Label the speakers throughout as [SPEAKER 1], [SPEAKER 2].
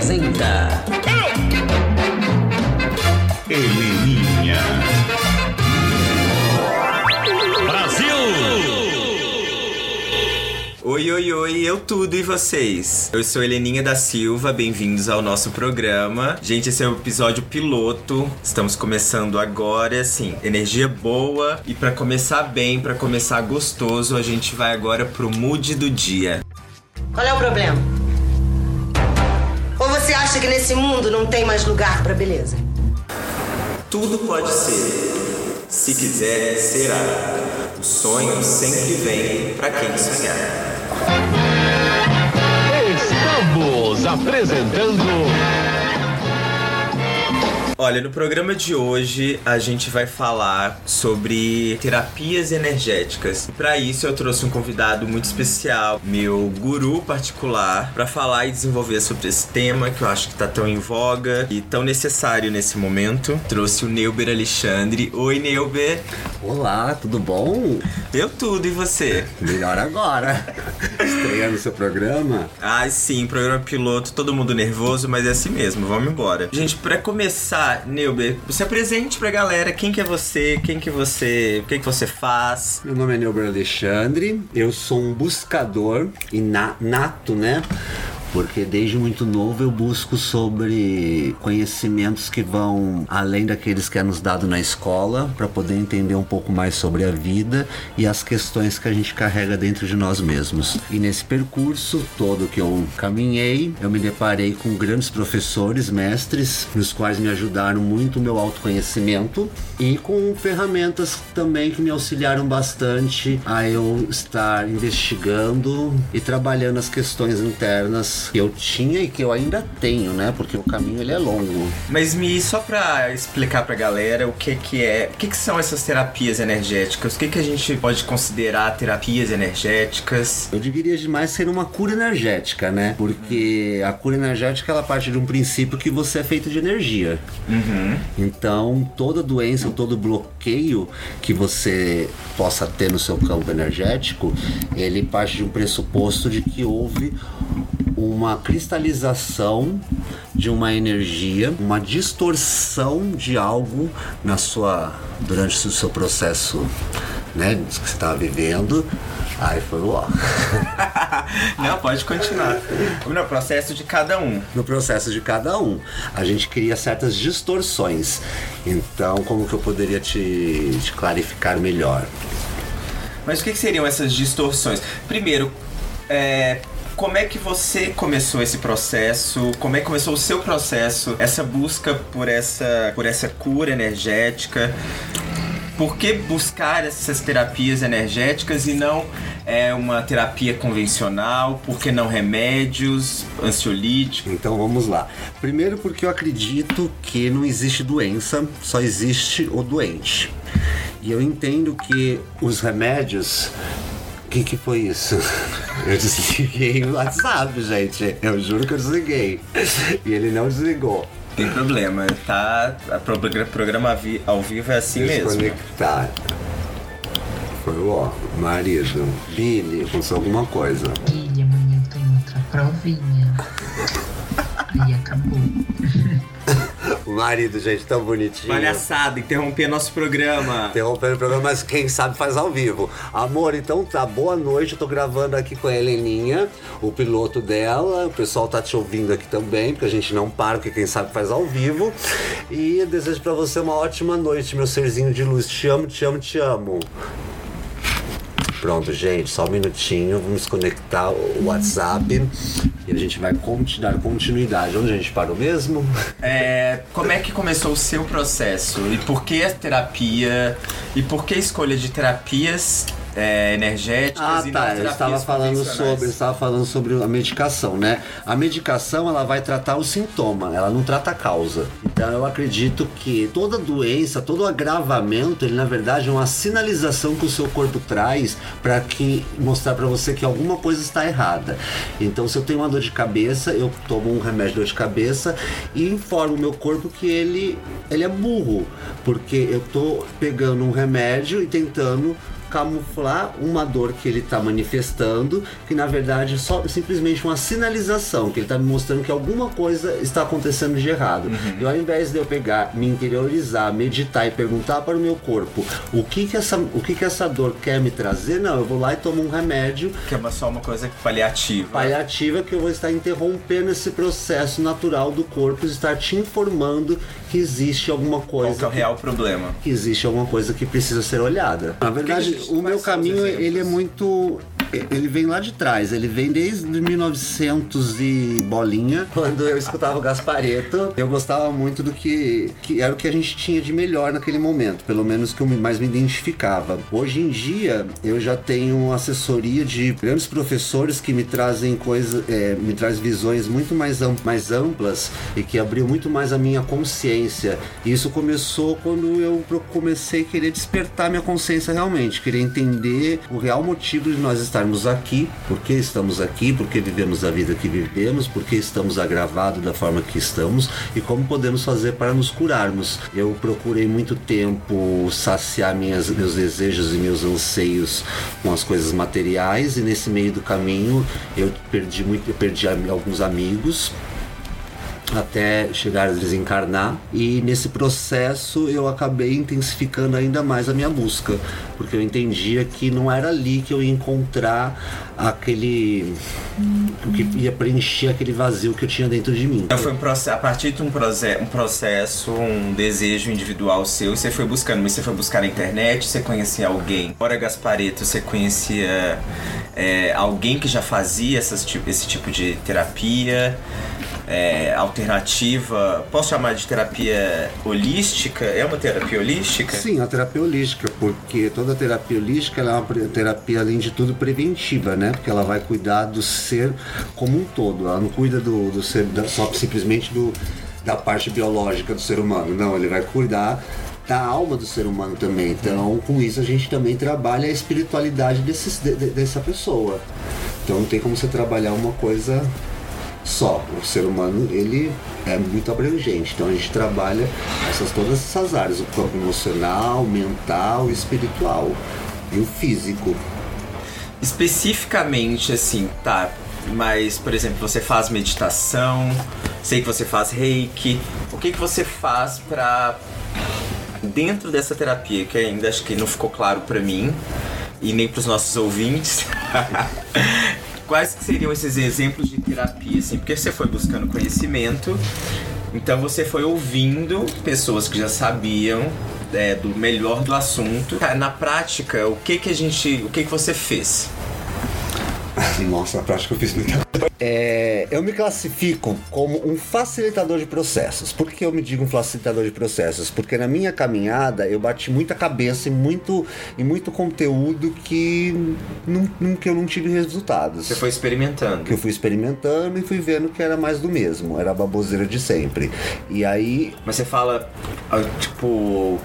[SPEAKER 1] apresenta.
[SPEAKER 2] Heleninha.
[SPEAKER 3] Oi, oi, oi, eu tudo e vocês? Eu sou Heleninha da Silva, bem-vindos ao nosso programa. Gente, esse é o episódio piloto. Estamos começando agora, assim, energia boa e para começar bem, para começar gostoso, a gente vai agora pro mood do dia.
[SPEAKER 4] Qual é o problema? Acha que nesse mundo não tem mais lugar pra beleza?
[SPEAKER 3] Tudo pode ser. Se quiser, será. O sonho sempre vem para quem sonhar.
[SPEAKER 5] Estamos apresentando
[SPEAKER 3] Olha, no programa de hoje a gente vai falar sobre terapias energéticas. Para isso eu trouxe um convidado muito especial, meu guru particular, para falar e desenvolver sobre esse tema que eu acho que tá tão em voga e tão necessário nesse momento. Trouxe o Neuber Alexandre. Oi, Neuber.
[SPEAKER 6] Olá, tudo bom?
[SPEAKER 3] Eu tudo e você?
[SPEAKER 6] Melhor agora. Estreando seu programa.
[SPEAKER 3] Ah, sim, programa piloto, todo mundo nervoso, mas é assim mesmo, vamos embora. Gente, pra começar, Neuber, se apresente pra galera quem que é você, quem que você, o que que você faz.
[SPEAKER 6] Meu nome é Neuber Alexandre, eu sou um buscador e na- nato, né? Porque desde muito novo eu busco sobre conhecimentos que vão além daqueles que é nos dado na escola, para poder entender um pouco mais sobre a vida e as questões que a gente carrega dentro de nós mesmos. E nesse percurso todo que eu caminhei, eu me deparei com grandes professores, mestres, nos quais me ajudaram muito o meu autoconhecimento e com ferramentas também que me auxiliaram bastante a eu estar investigando e trabalhando as questões internas que eu tinha e que eu ainda tenho, né? Porque o caminho ele é longo.
[SPEAKER 3] Mas me só pra explicar pra galera o que que é, o que que são essas terapias energéticas? O que que a gente pode considerar terapias energéticas?
[SPEAKER 6] Eu diria demais ser uma cura energética, né? Porque a cura energética ela parte de um princípio que você é feito de energia. Então, toda doença, todo bloqueio que você possa ter no seu campo energético, ele parte de um pressuposto de que houve uma cristalização de uma energia, uma distorção de algo na sua durante o seu processo, né, que você estava vivendo. Aí foi ó.
[SPEAKER 3] Não, pode continuar. No processo de cada um.
[SPEAKER 6] no processo de cada um. A gente cria certas distorções. Então, como que eu poderia te, te clarificar melhor?
[SPEAKER 3] Mas o que, que seriam essas distorções? Primeiro, é, como é que você começou esse processo? Como é que começou o seu processo? Essa busca por essa, por essa cura energética? Por que buscar essas terapias energéticas e não é uma terapia convencional? Por que não remédios, ansiolíticos?
[SPEAKER 6] Então vamos lá. Primeiro porque eu acredito que não existe doença, só existe o doente. E eu entendo que os remédios. O que, que foi isso? Eu desliguei o WhatsApp, gente. Eu juro que eu desliguei. E ele não desligou.
[SPEAKER 3] Tem problema, tá? A pro- programa ao vivo é assim mesmo.
[SPEAKER 6] Desconectar. Foi o ó, marido. Billy, aconteceu alguma coisa.
[SPEAKER 7] Ele, amanhã tem outra provinha. Aí acabou.
[SPEAKER 6] O marido, gente, tão bonitinho.
[SPEAKER 3] Palhaçada, interromper nosso programa.
[SPEAKER 6] Interrompendo o programa, mas quem sabe faz ao vivo. Amor, então tá, boa noite. Eu tô gravando aqui com a Heleninha, o piloto dela. O pessoal tá te ouvindo aqui também, porque a gente não para, porque quem sabe faz ao vivo. E desejo pra você uma ótima noite, meu serzinho de luz. Te amo, te amo, te amo. Pronto, gente, só um minutinho, vamos conectar o WhatsApp e a gente vai dar continuidade. Onde a gente parou mesmo?
[SPEAKER 3] É, como é que começou o seu processo? E por que a terapia? E por que a escolha de terapias é, energéticas
[SPEAKER 6] Ah,
[SPEAKER 3] e
[SPEAKER 6] tá. Eu estava falando sobre, eu estava falando sobre a medicação, né? A medicação ela vai tratar o sintoma, ela não trata a causa. Então eu acredito que toda doença, todo agravamento, ele na verdade é uma sinalização que o seu corpo traz para que mostrar para você que alguma coisa está errada. Então se eu tenho uma dor de cabeça, eu tomo um remédio de dor de cabeça e informo o meu corpo que ele ele é burro, porque eu tô pegando um remédio e tentando camuflar uma dor que ele tá manifestando, que na verdade é só simplesmente uma sinalização, que ele tá me mostrando que alguma coisa está acontecendo de errado. E ao invés de eu pegar, me interiorizar, meditar e perguntar para o meu corpo o que que essa, o que que essa dor quer me trazer, não, eu vou lá e tomo um remédio
[SPEAKER 3] Que é uma- só uma coisa paliativa.
[SPEAKER 6] paliativa que eu vou estar interrompendo esse processo natural do corpo, estar te informando que existe alguma
[SPEAKER 3] Qual
[SPEAKER 6] coisa
[SPEAKER 3] que é o real problema?
[SPEAKER 6] que existe alguma coisa que precisa ser olhada. Na verdade,
[SPEAKER 3] que-
[SPEAKER 6] o meu caminho ele é muito ele vem lá de trás, ele vem desde 1900 e bolinha, quando eu escutava o Gaspareto. Eu gostava muito do que, que era o que a gente tinha de melhor naquele momento, pelo menos que eu me- mais me identificava. Hoje em dia, eu já tenho assessoria de grandes professores que me trazem coisas, é, me traz visões muito mais, am- mais amplas e que abriu muito mais a minha consciência. E isso começou quando eu comecei a querer despertar minha consciência realmente, querer entender o real motivo de nós estarmos aqui, por que estamos aqui, por que vivemos a vida que vivemos, por que estamos agravados da forma que estamos e como podemos fazer para nos curarmos. Eu procurei muito tempo saciar minhas, meus desejos e meus anseios com as coisas materiais e nesse meio do caminho eu perdi muito, eu perdi alguns amigos até chegar a desencarnar. E nesse processo eu acabei intensificando ainda mais a minha busca porque eu entendia que não era ali que eu ia encontrar aquele que ia preencher aquele vazio que eu tinha dentro de mim.
[SPEAKER 3] Então foi um processo, a partir de um, um processo, um desejo individual seu, você foi buscando, mas você foi buscar na internet, você conhecia alguém. Fora Gaspareto, você conhecia é, alguém que já fazia essas, esse tipo de terapia é, alternativa. Posso chamar de terapia holística? É uma terapia holística?
[SPEAKER 6] Sim, a terapia holística, porque toda terapia holística é uma terapia, além de tudo, preventiva, né? Porque ela vai cuidar do ser como um todo. Ela não cuida do, do ser da- só simplesmente do, da parte biológica do ser humano. Não, ele vai cuidar da alma do ser humano também. Então, com isso, a gente também trabalha a espiritualidade desses, de- de- dessa pessoa. Então, não tem como você trabalhar uma coisa só. O ser humano ele é muito abrangente. Então a gente trabalha essas todas essas áreas, o campo emocional, mental, espiritual e o físico.
[SPEAKER 3] Especificamente, assim, tá. Mas, por exemplo, você faz meditação, sei que você faz reiki. O que, que você faz pra. Dentro dessa terapia, que ainda acho que não ficou claro pra mim e nem pros nossos ouvintes. Quais que seriam esses exemplos de terapia, assim? Porque você foi buscando conhecimento, então você foi ouvindo pessoas que já sabiam é, do melhor do assunto. Na prática, o que que a gente, o que que você fez?
[SPEAKER 6] Nossa, na prática eu fiz muita coisa. É, eu me classifico como um facilitador de processos. Por que eu me digo um facilitador de processos? Porque na minha caminhada eu bati muita cabeça em muito, em muito conteúdo que, não, que eu não tive resultados.
[SPEAKER 3] Você foi experimentando.
[SPEAKER 6] que eu fui experimentando e fui vendo que era mais do mesmo, era a baboseira de sempre. E aí,
[SPEAKER 3] Mas você fala, ah, tipo,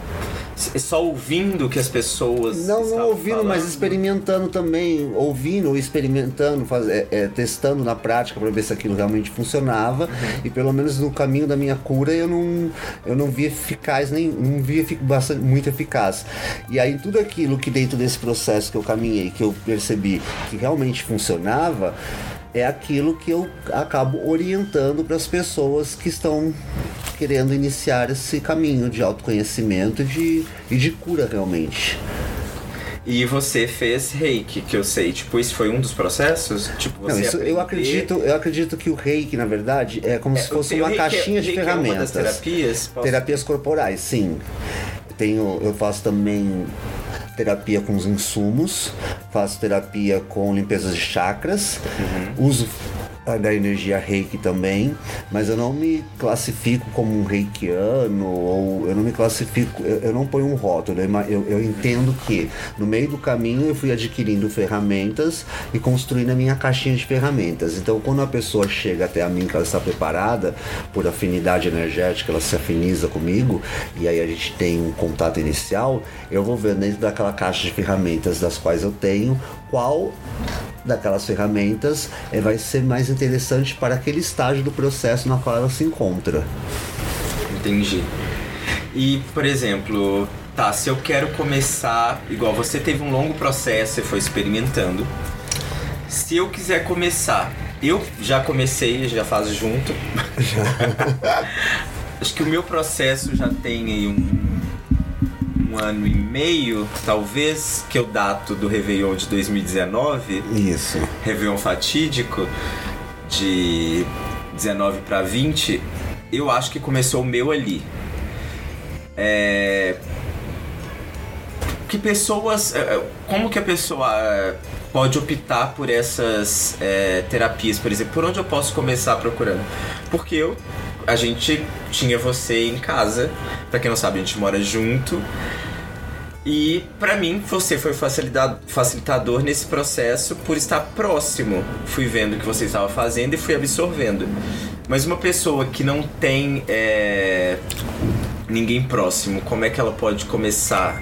[SPEAKER 3] só ouvindo que as pessoas.
[SPEAKER 6] não, não ouvindo, mas
[SPEAKER 3] falando?
[SPEAKER 6] experimentando também, ouvindo, experimentando, faz, é, é, testando na prática para ver se aquilo realmente funcionava. E pelo menos no caminho da minha cura eu não, eu não vi eficaz, nem não vi bastante, muito eficaz. E aí tudo aquilo que dentro desse processo que eu caminhei, que eu percebi que realmente funcionava, é aquilo que eu acabo orientando para as pessoas que estão querendo iniciar esse caminho de autoconhecimento e de, e de cura realmente.
[SPEAKER 3] E você fez reiki, que eu sei. Tipo, isso foi um dos processos? Tipo, você
[SPEAKER 6] Não, isso, eu
[SPEAKER 3] aprender-
[SPEAKER 6] acredito, eu acredito que o reiki, na verdade, é como se
[SPEAKER 3] É,
[SPEAKER 6] fosse
[SPEAKER 3] o
[SPEAKER 6] uma
[SPEAKER 3] é-
[SPEAKER 6] caixinha de
[SPEAKER 3] é das
[SPEAKER 6] ferramentas.
[SPEAKER 3] terapias? Posso-
[SPEAKER 6] Terapias corporais, sim. Tenho, eu faço também terapia com os insumos, faço terapia com limpeza de chakras,
[SPEAKER 3] Uhum.
[SPEAKER 6] uso da energia reiki também, mas eu não me classifico como um reikiano, ou eu não me classifico, eu, eu não ponho um rótulo, eu, eu entendo que no meio do caminho eu fui adquirindo ferramentas e construindo a minha caixinha de ferramentas. Então quando a pessoa chega até a mim que ela está preparada, por afinidade energética, ela se afiniza comigo, e aí a gente tem um contato inicial, eu vou ver dentro daquela caixa de ferramentas das quais eu tenho, qual daquelas ferramentas eh, vai ser mais interessante para aquele estágio do processo na qual ela se encontra.
[SPEAKER 3] Entendi. E, por exemplo, Tá, se eu quero começar, igual você teve um longo processo, você foi experimentando. Se eu quiser começar, eu já comecei, já faço junto. Acho que o meu processo já tem aí um, um ano e meio, talvez, que eu dato do Réveillon de 2019.
[SPEAKER 6] Isso.
[SPEAKER 3] Réveillon fatídico de 19 para 20, eu acho que começou o meu ali. É... Que pessoas. é, Como que a pessoa é, pode optar por essas é, terapias, por exemplo? Por onde eu posso começar procurando? Porque eu. A gente tinha você em casa, pra quem não sabe, a gente mora junto. E pra mim, você foi facilitado- facilitador nesse processo por estar próximo. Fui vendo o que você estava fazendo e fui absorvendo. Mas uma pessoa que não tem é, ninguém próximo, como é que ela pode começar?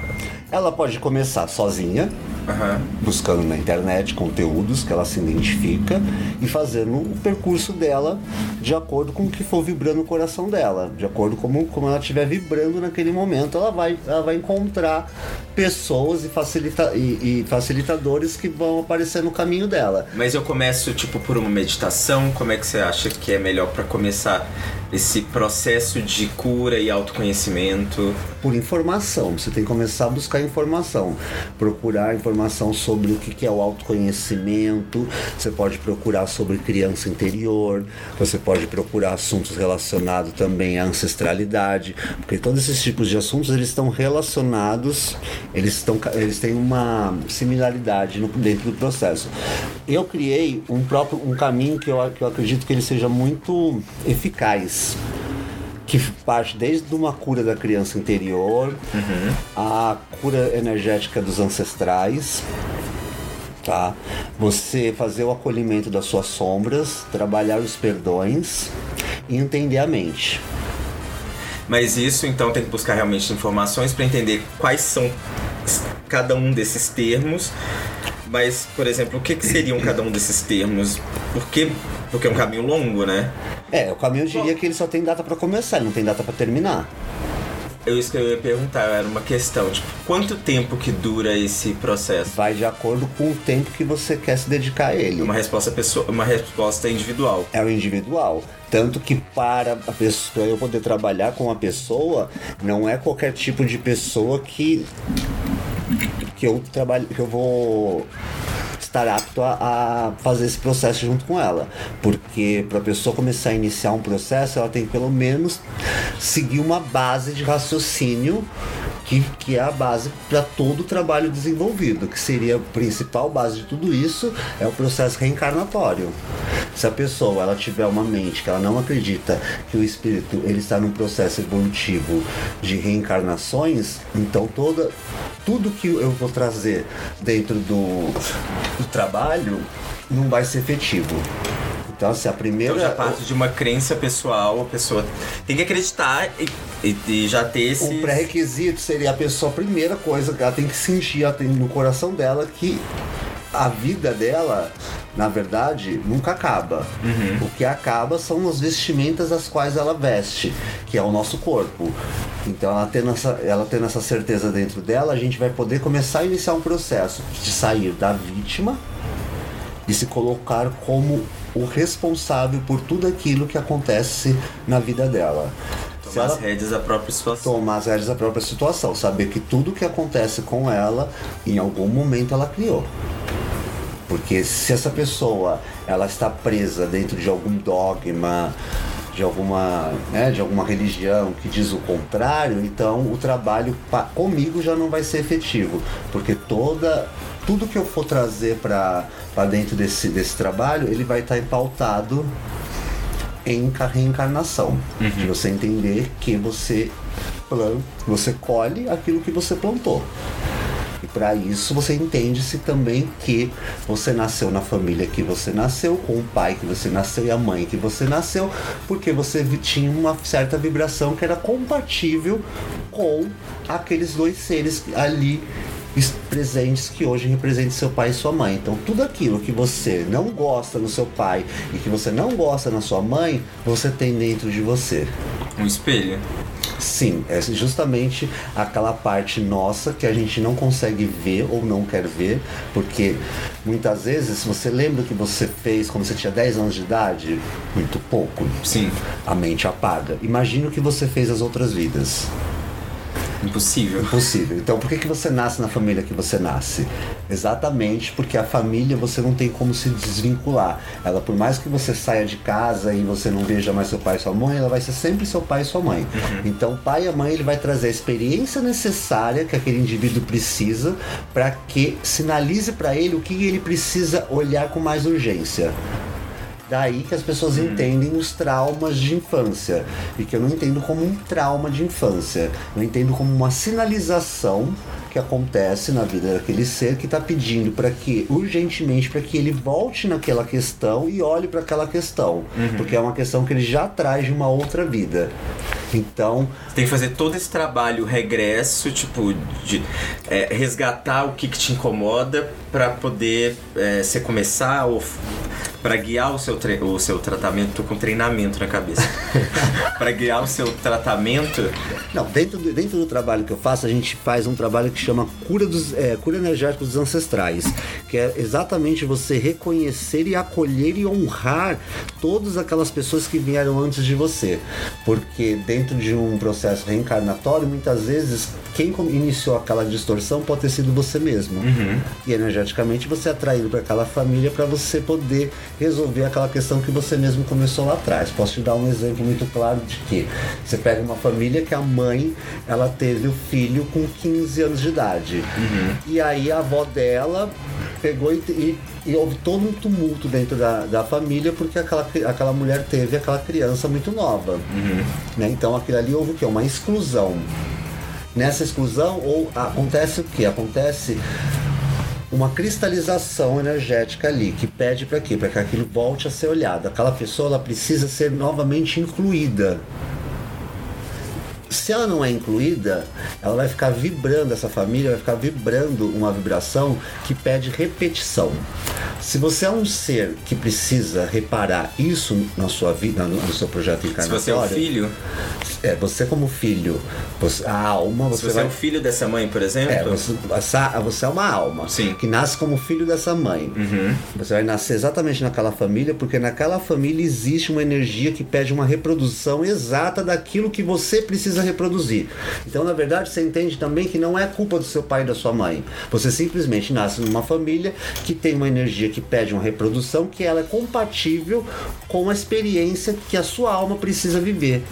[SPEAKER 6] Ela pode começar sozinha,
[SPEAKER 3] Aham.
[SPEAKER 6] buscando na internet conteúdos que ela se identifica e fazendo o percurso dela de acordo com o que for vibrando o coração dela, de acordo com como, ela estiver vibrando naquele momento, ela vai, ela vai encontrar pessoas e, facilita, e, e facilitadores que vão aparecer no caminho dela.
[SPEAKER 3] Mas eu começo tipo por uma meditação. Como é que você acha que é melhor pra começar esse processo de cura e autoconhecimento?
[SPEAKER 6] por informação. Você tem que começar a buscar informação, procurar informação sobre o que é o autoconhecimento. Você pode procurar sobre criança interior. Você pode procurar assuntos relacionados também à ancestralidade, porque todos esses tipos de assuntos eles estão relacionados, eles estão, eles têm uma similaridade no- dentro do processo. Eu criei um próprio um caminho que eu, que eu acredito que ele seja muito eficaz que parte desde uma cura da criança interior, a cura energética dos ancestrais, tá? Você fazer o acolhimento das suas sombras, trabalhar os perdões e entender a mente.
[SPEAKER 3] Mas isso então tem que buscar realmente informações pra entender quais são cada um desses termos. Mas, por exemplo, o que, que seriam cada um desses termos? Por quê? Porque é um caminho longo, né?
[SPEAKER 6] É, o caminho eu diria que ele só tem data para começar, ele não tem data para terminar.
[SPEAKER 3] Eu isso que eu ia perguntar, era uma questão, tipo, quanto tempo que dura esse processo?
[SPEAKER 6] Vai de acordo com o tempo que você quer se dedicar a ele.
[SPEAKER 3] Uma resposta pessoa, uma resposta individual.
[SPEAKER 6] é o individual. Tanto que para a pessoa eu poder trabalhar com a pessoa, não é qualquer tipo de pessoa que que eu trabalho, que eu vou estar apto a, a fazer esse processo junto com ela, porque para a pessoa começar a iniciar um processo, ela tem que pelo menos seguir uma base de raciocínio que, que é a base para todo o trabalho desenvolvido, que seria a principal base de tudo isso é o processo reencarnatório. Se a pessoa ela tiver uma mente que ela não acredita que o espírito ele está num processo evolutivo de reencarnações, então toda tudo que eu vou trazer dentro do, do trabalho não vai ser efetivo. Então, assim, a primeira.
[SPEAKER 3] Então já parte de uma crença pessoal, a pessoa tem que acreditar e, e- e já ter esse.
[SPEAKER 6] Um pré-requisito seria a pessoa, a primeira coisa que ela tem que sentir ela tem no coração dela que a vida dela, na verdade, nunca acaba. O que acaba são as vestimentas as quais ela veste, que é o nosso corpo. Então, ela tendo, essa, ela tendo essa certeza dentro dela, a gente vai poder começar a iniciar um processo de sair da vítima e se colocar como o responsável por tudo aquilo que acontece na vida dela.
[SPEAKER 3] Tomar as rédeas da própria situação.
[SPEAKER 6] tomar as rédeas da própria situação, saber que tudo que acontece com ela, em algum momento ela criou. Porque se essa pessoa ela está presa dentro de algum dogma, de alguma, né, de alguma religião que diz o contrário, então o trabalho comigo já não vai ser efetivo, porque toda tudo que eu for trazer para dentro desse, desse trabalho, ele vai estar empautado em ca- reencarnação. De você entender que você planta, você colhe aquilo que você plantou. E para isso você entende-se também que você nasceu na família que você nasceu, com o pai que você nasceu e a mãe que você nasceu, porque você tinha uma certa vibração que era compatível com aqueles dois seres ali es- presentes que hoje representam seu pai e sua mãe. Então tudo aquilo que você não gosta no seu pai e que você não gosta na sua mãe, você tem dentro de você.
[SPEAKER 3] Um espelho.
[SPEAKER 6] Sim, é justamente aquela parte nossa que a gente não consegue ver ou não quer ver, porque muitas vezes, você lembra o que você fez quando você tinha 10 anos de idade, muito pouco.
[SPEAKER 3] Sim.
[SPEAKER 6] A mente apaga. Imagina o que você fez as outras vidas.
[SPEAKER 3] Impossível.
[SPEAKER 6] Impossível. Então, por que, que você nasce na família que você nasce? Exatamente porque a família você não tem como se desvincular. Ela, por mais que você saia de casa e você não veja mais seu pai e sua mãe, ela vai ser sempre seu pai e sua mãe. Então, o pai e a mãe ele vai trazer a experiência necessária que aquele indivíduo precisa para que sinalize para ele o que ele precisa olhar com mais urgência. Daí que as pessoas entendem os traumas de infância. E que eu não entendo como um trauma de infância. Eu entendo como uma sinalização que acontece na vida daquele ser que está pedindo para que, urgentemente, para que ele volte naquela questão e olhe para aquela questão. Porque é uma questão que ele já traz de uma outra vida. Então,
[SPEAKER 3] Você tem que fazer todo esse trabalho regresso, tipo, de é, resgatar o que, que te incomoda pra poder é, você começar ou pra guiar o seu, o seu tratamento. Tô com treinamento na cabeça. Pra guiar o seu tratamento.
[SPEAKER 6] Não, dentro do, dentro do trabalho que eu faço, a gente faz um trabalho que chama cura, dos, é, cura energética dos ancestrais, que é exatamente você reconhecer e acolher e honrar todas aquelas pessoas que vieram antes de você. Porque dentro de um processo reencarnatório, muitas vezes, quem iniciou aquela distorção pode ter sido você mesmo. E energeticamente você é atraído para aquela família para você poder resolver aquela questão que você mesmo começou lá atrás. Posso te dar um exemplo muito claro de que você pega uma família que a mãe ela teve o filho com 15 anos de idade. E aí a avó dela pegou e, e, e houve todo um tumulto dentro da, da família porque aquela, aquela mulher teve aquela criança muito nova. Né? Então aquilo ali houve o quê? Uma exclusão. Nessa exclusão, ou acontece o que? Acontece uma cristalização energética ali, que pede para quê? Para que aquilo volte a ser olhado. Aquela pessoa ela precisa ser novamente incluída. Se ela não é incluída, ela vai ficar vibrando, essa família vai ficar vibrando uma vibração que pede repetição. Se você é um ser que precisa reparar isso na sua vida, no seu projeto
[SPEAKER 3] Se
[SPEAKER 6] encarnatório,
[SPEAKER 3] você é o filho,
[SPEAKER 6] é, você como filho, você- a alma, você,
[SPEAKER 3] você
[SPEAKER 6] vai
[SPEAKER 3] é o filho dessa mãe, por exemplo.
[SPEAKER 6] é, você, essa- você é uma alma
[SPEAKER 3] Sim.
[SPEAKER 6] que nasce como filho dessa mãe. Você vai nascer exatamente naquela família, porque naquela família existe uma energia que pede uma reprodução exata daquilo que você precisa reproduzir. Então, na verdade, você entende também que não é culpa do seu pai e da sua mãe. Você simplesmente nasce numa família que tem uma energia que pede uma reprodução que ela é compatível com a experiência que a sua alma precisa viver.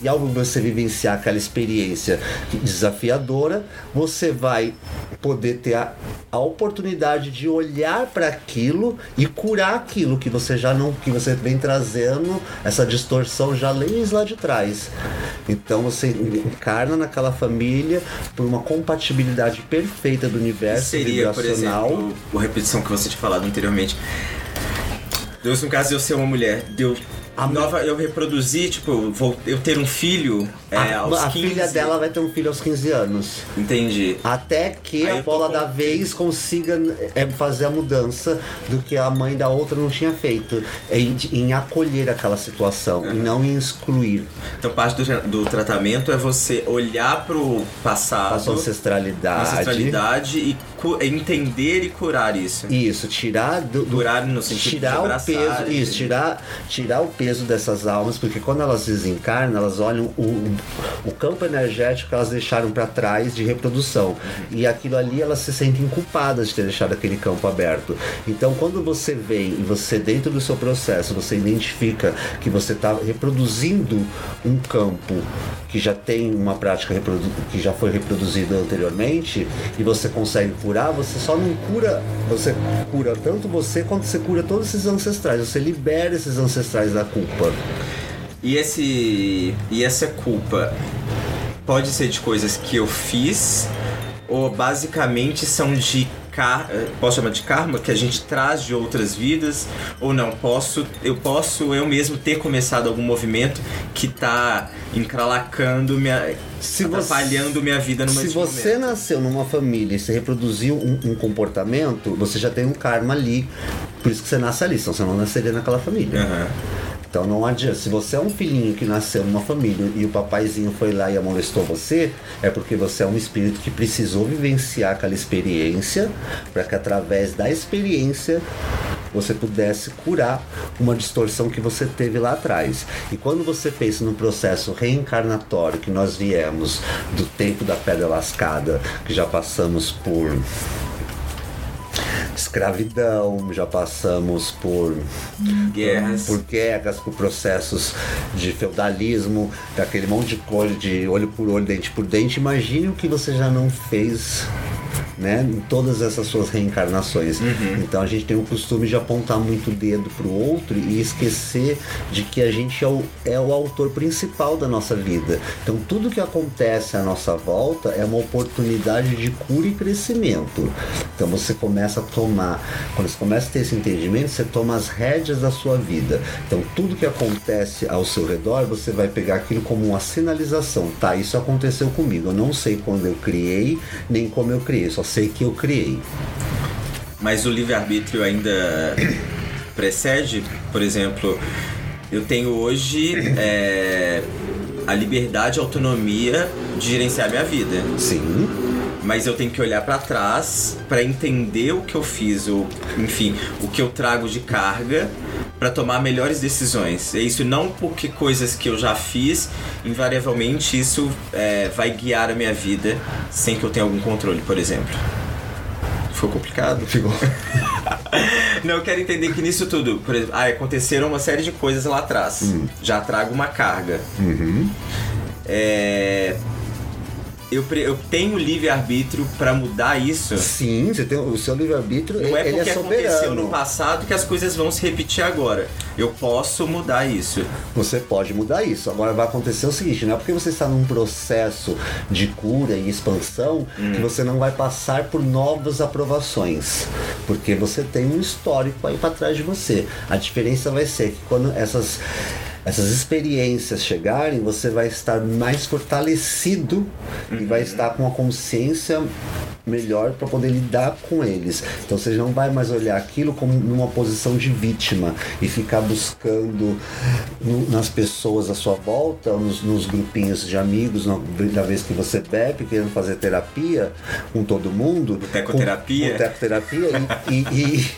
[SPEAKER 6] E ao você vivenciar aquela experiência desafiadora, você vai poder ter a, a oportunidade de olhar para aquilo e curar aquilo que você já não que você vem trazendo essa distorção já desde lá de trás. Então você encarna naquela família por uma compatibilidade perfeita do universo
[SPEAKER 3] seria, por
[SPEAKER 6] vibracional.
[SPEAKER 3] exemplo, a repetição que você tinha falado anteriormente. Deus, no caso de eu ser uma mulher, deu
[SPEAKER 6] A
[SPEAKER 3] nova, eu reproduzi, tipo, vou eu ter um filho é,
[SPEAKER 6] a,
[SPEAKER 3] aos
[SPEAKER 6] a
[SPEAKER 3] 15.
[SPEAKER 6] filha dela vai ter um filho aos 15 anos.
[SPEAKER 3] Entendi.
[SPEAKER 6] Até que
[SPEAKER 3] Aí
[SPEAKER 6] a bola da vez consiga é, fazer a mudança do que a mãe da outra não tinha feito. Em, em acolher aquela situação e não em excluir
[SPEAKER 3] Então parte do, do tratamento é você olhar pro
[SPEAKER 6] a
[SPEAKER 3] passado,
[SPEAKER 6] sua ancestralidade.
[SPEAKER 3] ancestralidade e cu- entender e curar isso.
[SPEAKER 6] Isso, tirar do, do-
[SPEAKER 3] Curar no sentido de
[SPEAKER 6] tirar o
[SPEAKER 3] abraçar,
[SPEAKER 6] peso,
[SPEAKER 3] entendeu?
[SPEAKER 6] isso, tirar, tirar o peso dessas almas, porque quando elas desencarnam, elas olham o, o campo energético que elas deixaram para trás de reprodução. E aquilo ali elas se sentem culpadas de ter deixado aquele campo aberto. Então, quando você vem e você dentro do seu processo, você identifica que você está reproduzindo um campo que já tem uma prática que já foi reproduzida anteriormente e você consegue curar, você só não cura, você cura tanto você quanto você cura todos esses ancestrais, você libera esses ancestrais da culpa.
[SPEAKER 3] E esse e essa culpa pode ser de coisas que eu fiz ou basicamente são de car posso chamar de karma que a gente traz de outras vidas ou não posso eu posso eu mesmo ter começado algum movimento que tá encralacando minha
[SPEAKER 6] Se você-
[SPEAKER 3] atrapalhando minha vida numa
[SPEAKER 6] Se você nasceu numa família e você reproduziu um, um comportamento, você já tem um karma ali. Por isso que você nasce ali, senão você não nasceria naquela família.
[SPEAKER 3] Aham.
[SPEAKER 6] Então não adianta. Se você é um filhinho que nasceu numa família e o papaizinho foi lá e amonestou você, é porque você é um espírito que precisou vivenciar aquela experiência para que através da experiência você pudesse curar uma distorção que você teve lá atrás. E quando você pensa no processo reencarnatório que nós viemos do tempo da pedra lascada, que já passamos por escravidão, já passamos por
[SPEAKER 3] Guerras.
[SPEAKER 6] por guerras, por processos de feudalismo, daquele monte de coisa de olho por olho, dente por dente. Imagine o que você já não fez. Né, em todas essas suas reencarnações. Então a gente tem o costume de apontar muito o dedo pro outro e esquecer de que a gente é o, é o autor principal da nossa vida. Então tudo que acontece à nossa volta é uma oportunidade de cura e crescimento. Então você começa a tomar, quando você começa a ter esse entendimento, você toma as rédeas da sua vida. Então tudo que acontece ao seu redor, você vai pegar aquilo como uma sinalização. Tá, isso aconteceu comigo. Eu não sei quando eu criei, nem como eu criei, só sei que eu criei.
[SPEAKER 3] Mas o livre-arbítrio ainda precede, por exemplo, eu tenho hoje é, a liberdade e autonomia de gerenciar minha vida.
[SPEAKER 6] Sim,
[SPEAKER 3] Mas eu tenho que olhar pra trás pra entender o que eu fiz, ou enfim, o que eu trago de carga pra tomar melhores decisões. É isso não porque coisas que eu já fiz, invariavelmente isso é, vai guiar a minha vida sem que eu tenha algum controle, por exemplo. Ficou complicado?
[SPEAKER 6] ficou.
[SPEAKER 3] Não, eu quero entender que nisso tudo, por exemplo, ah, aconteceram uma série de coisas lá atrás. Já trago uma carga. É, eu, eu tenho livre-arbítrio pra mudar isso.
[SPEAKER 6] Sim, você tem o seu livre-arbítrio,
[SPEAKER 3] Não é
[SPEAKER 6] ele
[SPEAKER 3] porque
[SPEAKER 6] é
[SPEAKER 3] aconteceu no passado que as coisas vão se repetir agora. Eu posso mudar isso.
[SPEAKER 6] Você pode mudar isso. Agora vai acontecer o seguinte, não é porque você está num processo de cura e expansão que você não vai passar por novas aprovações, porque você tem um histórico aí para trás de você. A diferença vai ser que quando essas essas experiências chegarem, você vai estar mais fortalecido e vai estar com a consciência melhor para poder lidar com eles. Então você não vai mais olhar aquilo como numa posição de vítima e ficar buscando no- nas pessoas à sua volta, nos, nos grupinhos de amigos, na, da vez que você bebe, querendo fazer terapia com todo mundo.
[SPEAKER 3] Botecoterapia.
[SPEAKER 6] Botecoterapia e, e, e,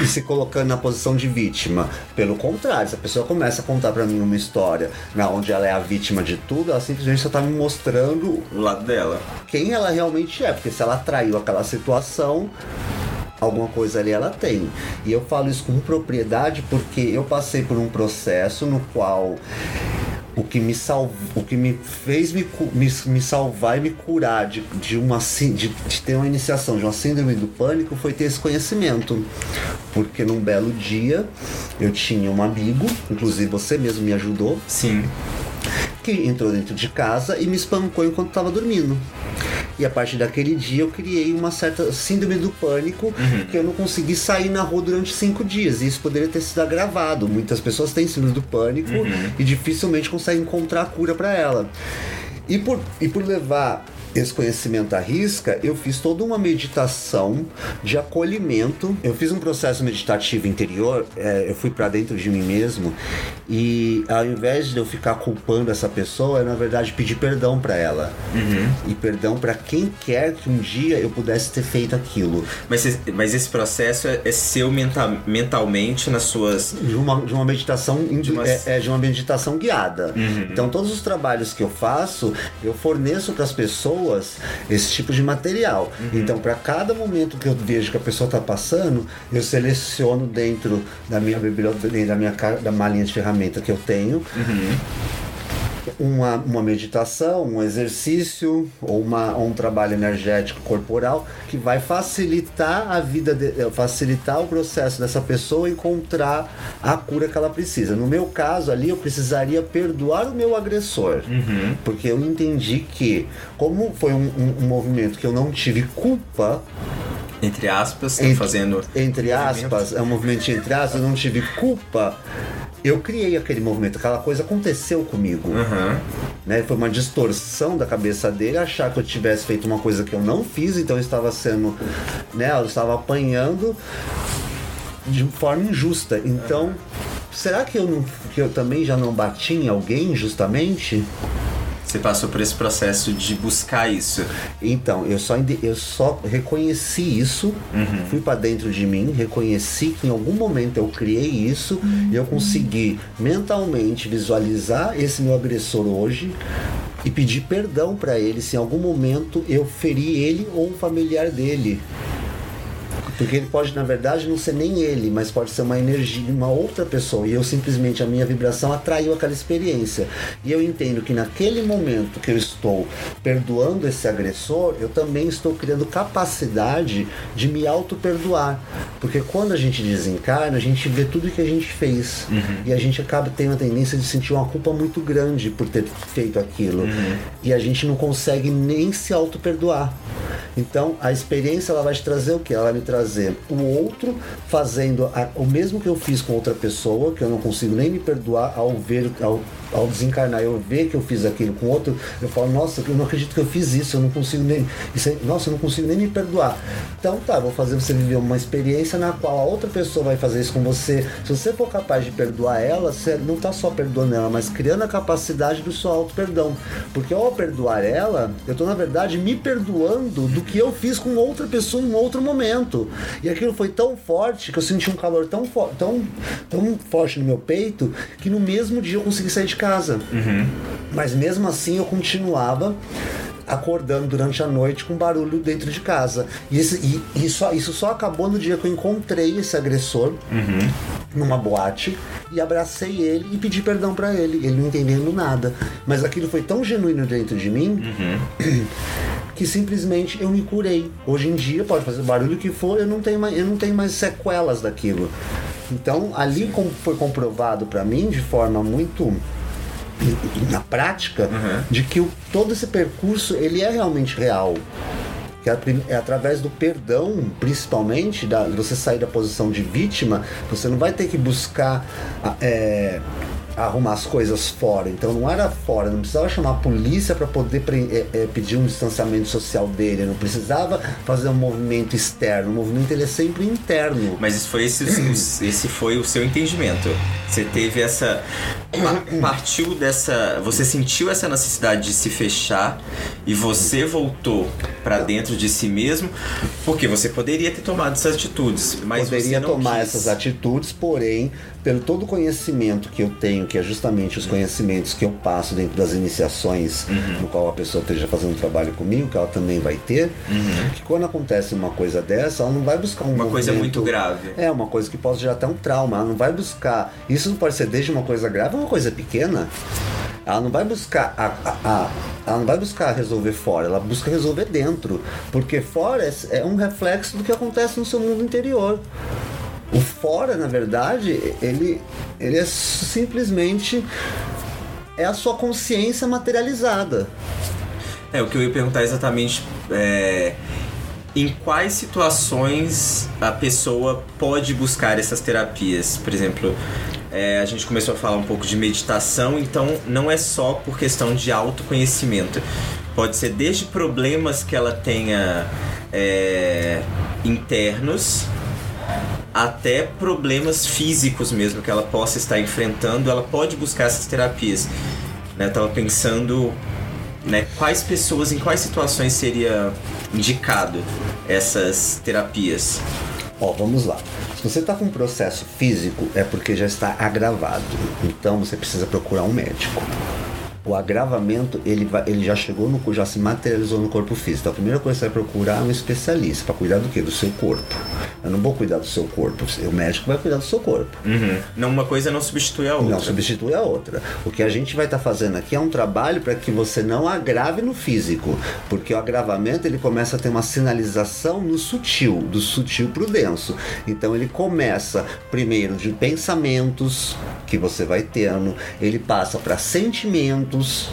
[SPEAKER 6] e se colocando na posição de vítima. Pelo contrário, se a pessoa começa a contar para mim uma história na onde ela é a vítima de tudo, ela simplesmente só tá me mostrando
[SPEAKER 3] O lado dela.
[SPEAKER 6] quem ela realmente é, porque se ela traiu aquela situação, alguma coisa ali ela tem. E eu falo isso com propriedade porque eu passei por um processo no qual o que me salv... o que me fez me, me, me salvar e me curar de, de uma de, de ter uma iniciação de uma síndrome do pânico foi ter esse conhecimento. Porque num belo dia eu tinha um amigo, inclusive você mesmo me ajudou,
[SPEAKER 3] Sim.
[SPEAKER 6] Que entrou dentro de casa e me espancou enquanto estava dormindo. E a partir daquele dia eu criei uma certa síndrome do pânico que eu não consegui sair na rua durante cinco dias. E isso poderia ter sido agravado. Muitas pessoas têm síndrome do pânico e dificilmente conseguem encontrar a cura para ela. E por, e por levar esse conhecimento à risca, eu fiz toda uma meditação de acolhimento. Eu fiz um processo meditativo interior, é, eu fui para dentro de mim mesmo e ao invés de eu ficar culpando essa pessoa, eu na verdade pedi perdão para ela. E perdão para quem quer que um dia eu pudesse ter feito aquilo.
[SPEAKER 3] Mas, esse- mas esse processo é, é seu menta- mentalmente nas suas.
[SPEAKER 6] de uma, de uma meditação
[SPEAKER 3] De uma-
[SPEAKER 6] é, é de uma meditação guiada. Então todos os trabalhos que eu faço, eu forneço para as pessoas esse tipo de material. Então para cada momento que eu vejo que a pessoa está passando, eu seleciono dentro da minha biblioteca, da minha da malinha de ferramenta que eu tenho. Uma, uma meditação, um exercício ou, uma, ou um trabalho energético corporal que vai facilitar a vida, de, eh, facilitar o processo dessa pessoa encontrar a cura que ela precisa. No meu caso ali, eu precisaria perdoar o meu agressor, porque eu entendi que, como foi um, um- um movimento que eu não tive culpa,
[SPEAKER 3] Entre aspas,
[SPEAKER 6] Entre-
[SPEAKER 3] fazendo.
[SPEAKER 6] entre aspas, é um movimento entre aspas, eu não tive culpa. Eu criei aquele movimento, aquela coisa aconteceu comigo.
[SPEAKER 3] Aham.
[SPEAKER 6] Né? Foi uma distorção da cabeça dele achar que eu tivesse feito uma coisa que eu não fiz, então eu estava sendo, né, eu estava apanhando de forma injusta. Então, será que eu, não, que eu também já não bati em alguém justamente?
[SPEAKER 3] Você passou por esse processo de buscar isso.
[SPEAKER 6] Então, eu só, eu só reconheci isso, fui pra dentro de mim, reconheci que em algum momento eu criei isso e eu consegui mentalmente visualizar esse meu agressor hoje e pedir perdão pra ele se em algum momento eu feri ele ou um familiar dele. Porque ele pode, na verdade, não ser nem ele, mas pode ser uma energia, uma outra pessoa. E eu simplesmente, a minha vibração atraiu aquela experiência. E eu entendo que naquele momento que eu estou perdoando esse agressor, eu também estou criando capacidade de me auto-perdoar. Porque quando a gente desencarna, a gente vê tudo que a gente fez. E a gente acaba tendo a tendência de sentir uma culpa muito grande por ter feito aquilo. E a gente não consegue nem se auto-perdoar. Então, a experiência ela vai te trazer o que? Ela vai me trazer o outro fazendo a- o mesmo que eu fiz com outra pessoa, que eu não consigo nem me perdoar ao ver, ao, ao desencarnar, eu ver que eu fiz aquilo com outro, eu falo, nossa, eu não acredito que eu fiz isso, eu não consigo nem. Isso aí- nossa, eu não consigo nem me perdoar. Então tá, vou fazer você viver uma experiência na qual a outra pessoa vai fazer isso com você. Se você for capaz de perdoar ela, você não tá só perdoando ela, mas criando a capacidade do seu auto-perdão. Porque ao perdoar ela, eu tô na verdade me perdoando do que eu fiz com outra pessoa em outro momento. E aquilo foi tão forte que eu senti um calor tão, tão, tão forte no meu peito que no mesmo dia eu consegui sair de casa. Mas mesmo assim eu continuava acordando durante a noite com barulho dentro de casa. E, esse, e, e só- isso só acabou no dia que eu encontrei esse agressor numa boate e abracei ele e pedi perdão pra ele, ele não entendendo nada. Mas aquilo foi tão genuíno dentro de mim que simplesmente eu me curei. Hoje em dia, pode fazer o barulho que for, eu não tenho mais, eu não tenho mais sequelas daquilo. Então, ali com- foi comprovado pra mim de forma muito na prática de que o- todo esse percurso ele é realmente real que é, é através do perdão, principalmente, da, você sair da posição de vítima, você não vai ter que buscar é, arrumar as coisas fora. Então não era fora, não precisava chamar a polícia para poder é, é, pedir um distanciamento social dele, não precisava fazer um movimento externo. O movimento ele é sempre interno.
[SPEAKER 3] Mas isso foi esse, esse foi o seu entendimento. Você teve essa. Pa- Partiu dessa. Você sentiu essa necessidade de se fechar e você voltou pra dentro de si mesmo, porque você poderia ter tomado essas atitudes, mas
[SPEAKER 6] poderia
[SPEAKER 3] você não
[SPEAKER 6] tomar
[SPEAKER 3] quis.
[SPEAKER 6] essas atitudes, porém, pelo todo o conhecimento que eu tenho, que é justamente os conhecimentos que eu passo dentro das iniciações,
[SPEAKER 3] Uhum.
[SPEAKER 6] no qual a pessoa esteja fazendo um trabalho comigo, que ela também vai ter, que quando acontece uma coisa dessa, ela não vai buscar um
[SPEAKER 3] Uhum. Uma coisa muito grave.
[SPEAKER 6] É, uma coisa que pode gerar até um trauma. Ela não vai buscar. Isso não pode ser desde uma coisa grave uma coisa pequena. Ela não vai buscar a, a- a- ela não vai buscar resolver fora, ela busca resolver dentro. Porque fora é, é um reflexo do que acontece no seu mundo interior. O fora, na verdade, ele, ele é simplesmente é a sua consciência materializada.
[SPEAKER 3] É, o que eu ia perguntar exatamente é. Em quais situações a pessoa pode buscar essas terapias? Por exemplo, é, a gente começou a falar um pouco de meditação, então não é só por questão de autoconhecimento. Pode ser desde problemas que ela tenha é, internos até problemas físicos mesmo que ela possa estar enfrentando, ela pode buscar essas terapias. Né? Eu tava pensando né, quais pessoas, em quais situações seria indicado essas terapias.
[SPEAKER 6] Ó, vamos lá. Se você está com um processo físico, é porque já está agravado. Então você precisa procurar um médico. O agravamento, ele, vai, ele já chegou no já se materializou no corpo físico. Então a primeira coisa que você vai procurar é um especialista para cuidar do que? Do seu corpo. Eu não vou cuidar do seu corpo, o médico vai cuidar do seu corpo.
[SPEAKER 3] Não, uma coisa não substitui a outra.
[SPEAKER 6] Não substitui a outra. O que a gente vai estar fazendo aqui é um trabalho para que você não agrave no físico, porque o agravamento ele começa a ter uma sinalização no sutil, do sutil para o denso. Então ele começa primeiro de pensamentos que você vai tendo, ele passa para sentimentos dos.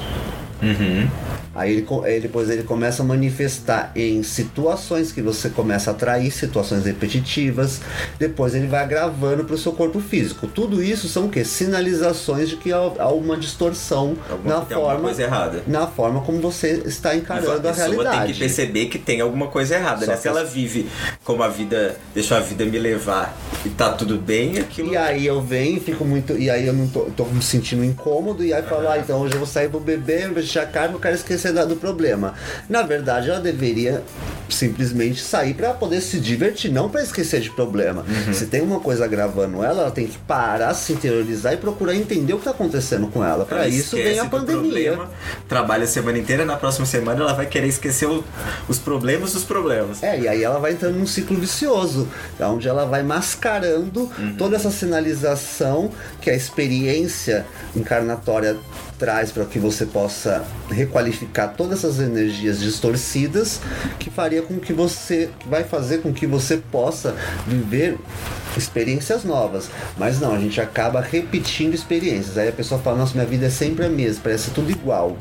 [SPEAKER 6] Uhum. Aí ele, aí depois ele começa a manifestar em situações que você começa a atrair, situações repetitivas. Depois ele vai agravando para o seu corpo físico. Tudo isso são o quê? Sinalizações de que há, uma distorção
[SPEAKER 3] Alguma-
[SPEAKER 6] na forma,
[SPEAKER 3] coisa errada.
[SPEAKER 6] na forma como você está
[SPEAKER 3] a
[SPEAKER 6] encarando a,
[SPEAKER 3] pessoa
[SPEAKER 6] realidade.
[SPEAKER 3] tem que perceber que tem alguma coisa errada,
[SPEAKER 6] Só
[SPEAKER 3] né? Se ela vive como a vida, deixa a vida me levar e tá tudo bem, aquilo
[SPEAKER 6] E aí eu venho e fico muito. E aí eu não tô, tô me sentindo incômodo. E aí falo, ah, então hoje eu vou sair pro beber, vou deixar a carne, eu quero esquecer da- do problema. Na verdade, ela deveria simplesmente sair pra poder se divertir, não pra esquecer de problema.
[SPEAKER 3] Uhum.
[SPEAKER 6] Se tem uma coisa gravando ela, ela tem que parar, se interiorizar e procurar entender o que tá acontecendo com ela. Pra
[SPEAKER 3] Ela
[SPEAKER 6] isso vem a pandemia.
[SPEAKER 3] problema, trabalha a semana inteira, na próxima semana ela vai querer esquecer o- os problemas dos problemas.
[SPEAKER 6] É, e aí ela vai entrando num ciclo vicioso, onde ela vai mascarando toda essa sinalização que a experiência encarnatória traz para que você possa requalificar todas essas energias distorcidas que faria com que você vai fazer com que você possa viver experiências novas. Mas não, a gente acaba repetindo experiências. Aí a pessoa fala: "Nossa, minha vida é sempre a mesma, parece tudo igual".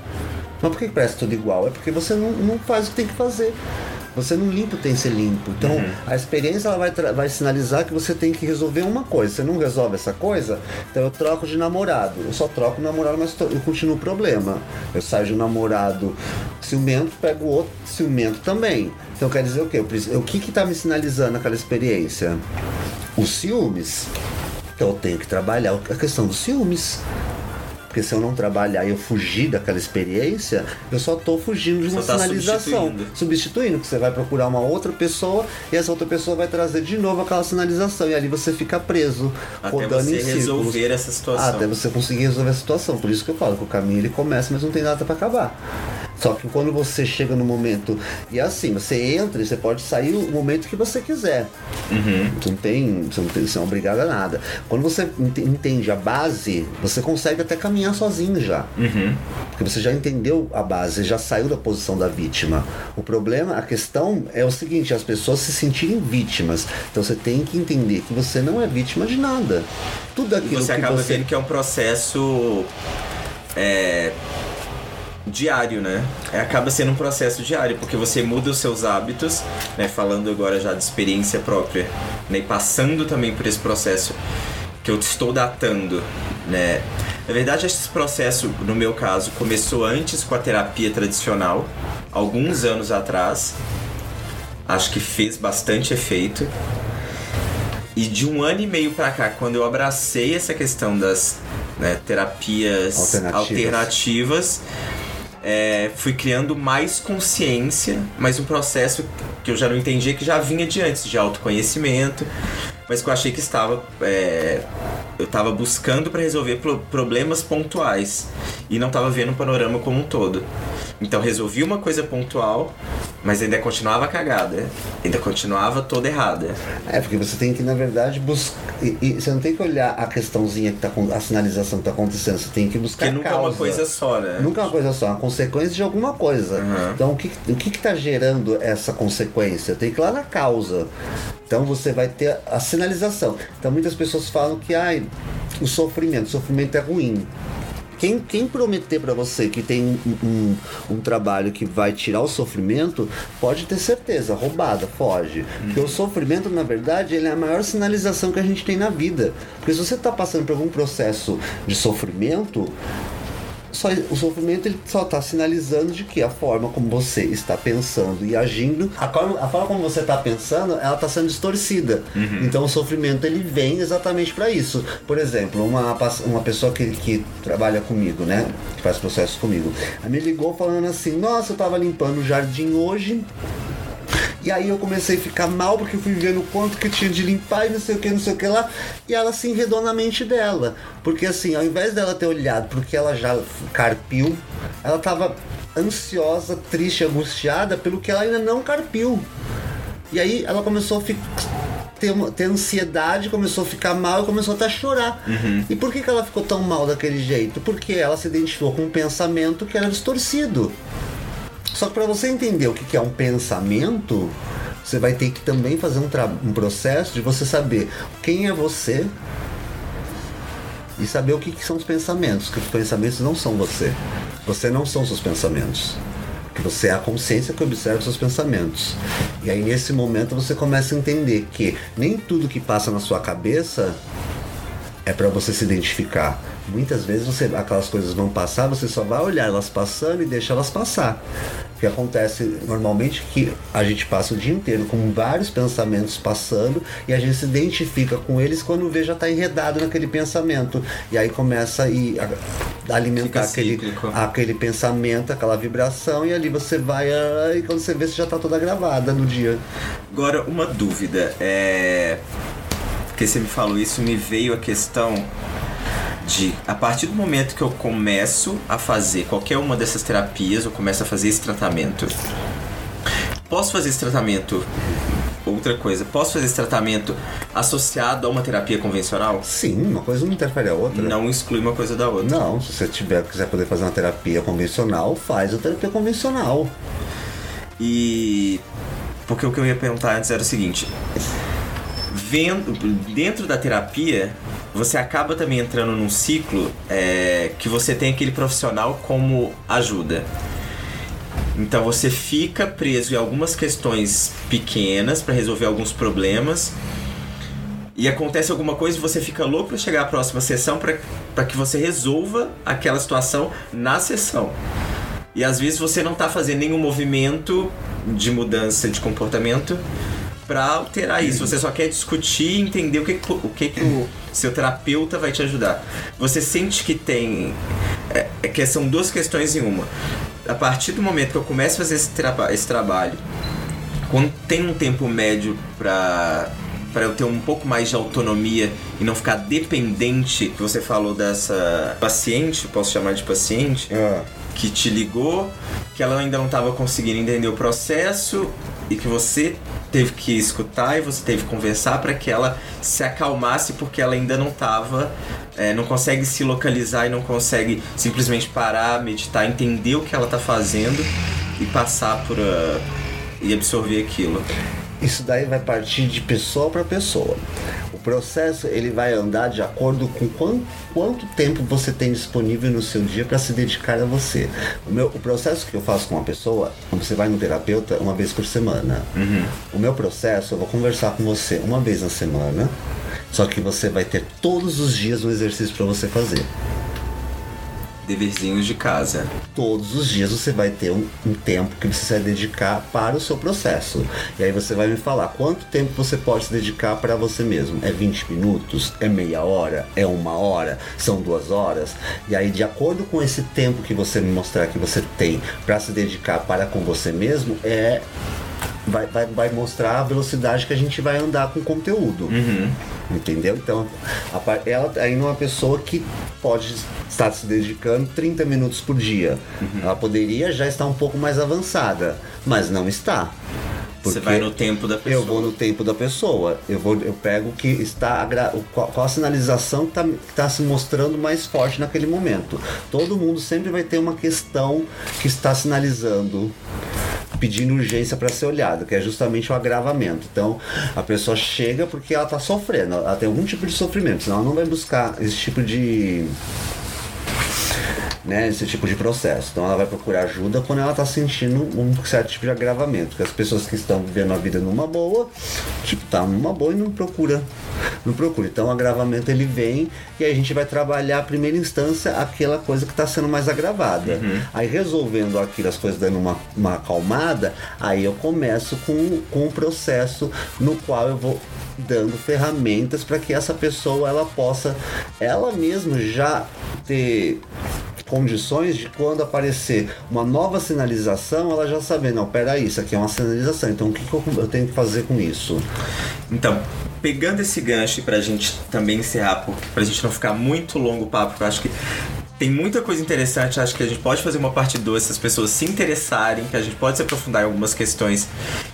[SPEAKER 6] Mas por que parece tudo igual? É porque você não, não faz o que tem que fazer. Você não limpa o tem que ser limpo. Então,
[SPEAKER 3] Uhum.
[SPEAKER 6] a experiência ela vai, vai sinalizar que você tem que resolver uma coisa. Você não resolve essa coisa, então eu troco de namorado. Eu só troco o namorado, mas eu continuo o problema. Eu saio de um namorado ciumento, pego outro ciumento também. Então quer dizer o quê? Eu o que que tá me sinalizando aquela experiência? Os ciúmes. Então eu tenho que trabalhar a questão dos ciúmes. Porque se eu não trabalhar e eu fugir daquela experiência, eu só tô fugindo de uma
[SPEAKER 3] tá
[SPEAKER 6] sinalização.
[SPEAKER 3] substituindo.
[SPEAKER 6] Substituindo, que você vai procurar uma outra pessoa e essa outra pessoa vai trazer de novo aquela sinalização. E ali você fica preso,
[SPEAKER 3] Até
[SPEAKER 6] rodando
[SPEAKER 3] você
[SPEAKER 6] em círculos.
[SPEAKER 3] resolver essa situação.
[SPEAKER 6] Até você conseguir resolver a situação. Por isso que eu falo que o caminho ele começa, mas não tem data para acabar. Só que quando você chega no momento. E é assim, você entra e você pode sair o momento que você quiser. Você não tem. Você não, tem, você não é obrigado a nada. Quando você ent- entende a base, você consegue até caminhar sozinho já. Porque você já entendeu a base, já saiu da posição da vítima. O problema, a questão é o seguinte, as pessoas se sentirem vítimas. Então você tem que entender que você não é vítima de nada. Tudo
[SPEAKER 3] E
[SPEAKER 6] aquilo
[SPEAKER 3] você
[SPEAKER 6] que
[SPEAKER 3] acaba
[SPEAKER 6] você
[SPEAKER 3] vendo que é um processo é, diário, né? É, acaba sendo um processo diário, porque você muda os seus hábitos, né? Falando agora já de experiência própria, né? E passando também por esse processo que eu estou datando, né? Na verdade, esse processo, no meu caso, começou antes com a terapia tradicional, alguns anos atrás. Acho que fez bastante efeito. E de um ano e meio pra cá, quando eu abracei essa questão das né, terapias
[SPEAKER 6] Alternativas.
[SPEAKER 3] alternativas, é, fui criando mais consciência, mas um processo que eu já não entendia que já vinha de antes, de autoconhecimento, mas que eu achei que estava. é, eu estava buscando para resolver pro- problemas pontuais e não estava vendo o panorama como um todo. Então resolvi uma coisa pontual, mas ainda continuava cagada, ainda continuava toda errada.
[SPEAKER 6] É, porque você tem que, na verdade, buscar. E, e você não tem que olhar a questãozinha que tá com a sinalização que tá acontecendo, você tem que buscar
[SPEAKER 3] Porque nunca é
[SPEAKER 6] causa.
[SPEAKER 3] uma coisa só, né?
[SPEAKER 6] Nunca é uma coisa só, é uma consequência de alguma coisa.
[SPEAKER 3] Uhum.
[SPEAKER 6] Então, o que, o que que tá gerando essa consequência? Tem que ir lá na causa. Então, você vai ter a sinalização. Então, muitas pessoas falam que ai, o sofrimento, o sofrimento é ruim. Quem, quem prometer para você que tem um, um, um trabalho que vai tirar o sofrimento, pode ter certeza, roubada, foge. Porque o sofrimento, na verdade, ele é a maior sinalização que a gente tem na vida. Porque se você está passando por algum processo de sofrimento, só, o sofrimento ele só está sinalizando de que a forma como você está pensando e agindo, a forma, a forma como você está pensando, ela está sendo distorcida. Então o sofrimento ele vem exatamente para isso. Por exemplo, uma, uma pessoa que, que trabalha comigo, né, que faz processos comigo, ela me ligou falando assim: Nossa, eu estava limpando o jardim hoje. E aí eu comecei a ficar mal porque eu fui vendo o quanto que tinha de limpar e não sei o que, não sei o que lá. E ela se enredou na mente dela. Porque assim, ao invés dela ter olhado porque ela já carpiu, ela tava ansiosa, triste, angustiada pelo que ela ainda não carpiu. E aí ela começou a ficar ter, ter ansiedade, começou a ficar mal e começou até a chorar. E por que, que ela ficou tão mal daquele jeito? Porque ela se identificou com um pensamento que era distorcido. Só que para você entender o que é um pensamento, você vai ter que também fazer um, um processo de você saber quem é você e saber o que, que são os pensamentos. Que os pensamentos não são você. Você não são seus pensamentos. Você é a consciência que observa seus pensamentos. E aí nesse momento você começa a entender que nem tudo que passa na sua cabeça é para você se identificar. Muitas vezes você, aquelas coisas vão passar, você só vai olhar elas passando e deixa elas passar. O que acontece normalmente é que a gente passa o dia inteiro com vários pensamentos passando e a gente se identifica com eles quando vê já está enredado naquele pensamento. E aí começa a, a- alimentar aquele, aquele pensamento, aquela vibração, e ali você vai. ah, E quando você vê, você já está toda gravada no dia.
[SPEAKER 3] Agora, uma dúvida. É. Porque você me falou isso, me veio a questão de a partir do momento que eu começo a fazer qualquer uma dessas terapias, eu começo a fazer esse tratamento. Posso fazer esse tratamento? Outra coisa, posso fazer esse tratamento associado a uma terapia convencional?
[SPEAKER 6] Sim, uma coisa não interfere a outra.
[SPEAKER 3] Não exclui uma coisa da outra.
[SPEAKER 6] Não, se você tiver, quiser poder fazer uma terapia convencional, faz a terapia convencional.
[SPEAKER 3] E. Porque o que eu ia perguntar antes era o seguinte: vendo dentro da terapia, você acaba também entrando num ciclo é, que você tem aquele profissional como ajuda. Então você fica preso em algumas questões pequenas para resolver alguns problemas. E acontece alguma coisa e você fica louco para chegar à próxima sessão para que você resolva aquela situação na sessão. E às vezes você não tá fazendo nenhum movimento de mudança de comportamento para alterar isso. Você só quer discutir e entender o que, o que, que o seu terapeuta vai te ajudar. Você sente que tem. É, é que são duas questões em uma. A partir do momento que eu começo a fazer esse, traba esse trabalho, quando tem um tempo médio para para eu ter um pouco mais de autonomia e não ficar dependente, que você falou dessa paciente, posso chamar de paciente, que te ligou, que ela ainda não estava conseguindo entender o processo e que você teve que escutar e você teve que conversar para que ela se acalmasse porque ela ainda não estava, não consegue se localizar e não consegue simplesmente parar, meditar, entender o que ela está fazendo e passar por ah, e absorver aquilo.
[SPEAKER 6] Isso daí vai partir de pessoa para pessoa. O processo ele vai andar de acordo com quanto, quanto tempo você tem disponível no seu dia para se dedicar a você. O, meu, o processo que eu faço com uma pessoa, quando você vai no terapeuta uma vez por semana. O meu processo, eu vou conversar com você uma vez na semana. Só que você vai ter todos os dias um exercício para você fazer.
[SPEAKER 3] Deverzinhos de casa.
[SPEAKER 6] todos os dias você vai ter um, um tempo que você vai dedicar para o seu processo. E aí você vai me falar quanto tempo você pode se dedicar para você mesmo. É 20 minutos? É meia hora? É uma hora? São duas horas? E aí, de acordo com esse tempo que você me mostrar que você tem para se dedicar para com você mesmo, é. Vai, vai, vai mostrar a velocidade que a gente vai andar com o conteúdo. Entendeu? Então, a ela ainda é uma pessoa que pode estar se dedicando 30 minutos por dia. Ela poderia já estar um pouco mais avançada, mas não está.
[SPEAKER 3] Você
[SPEAKER 6] Porque
[SPEAKER 3] vai no tempo da pessoa.
[SPEAKER 6] Eu vou no tempo da pessoa. Eu vou, eu pego o que está agra- qual, qual a sinalização que está se mostrando mais forte naquele momento. Todo mundo sempre vai ter uma questão que está sinalizando pedindo urgência para ser olhado, que é justamente o agravamento. Então, a pessoa chega porque ela está sofrendo, ela tem algum tipo de sofrimento, senão ela não vai buscar esse tipo de né, esse tipo de processo. Então ela vai procurar ajuda quando ela está sentindo um certo tipo de agravamento. Porque as pessoas que estão vivendo a vida numa boa, tipo, tá numa boa e não procura. Não procura. Então o agravamento ele vem e a gente vai trabalhar a primeira instância aquela coisa que está sendo mais agravada. Aí resolvendo aquilo, as coisas dando uma, uma acalmada, aí eu começo com, com um processo no qual eu vou dando ferramentas para que essa pessoa ela possa ela mesma já ter condições de quando aparecer uma nova sinalização, ela já saber, não, peraí, isso aqui é uma sinalização, então o que, que eu, tenho que fazer com isso?
[SPEAKER 3] Então, pegando esse gancho pra gente também encerrar, porque pra gente não ficar muito longo o papo, porque eu acho que tem muita coisa interessante, acho que a gente pode fazer uma parte 2 se as pessoas se interessarem, que a gente pode se aprofundar em algumas questões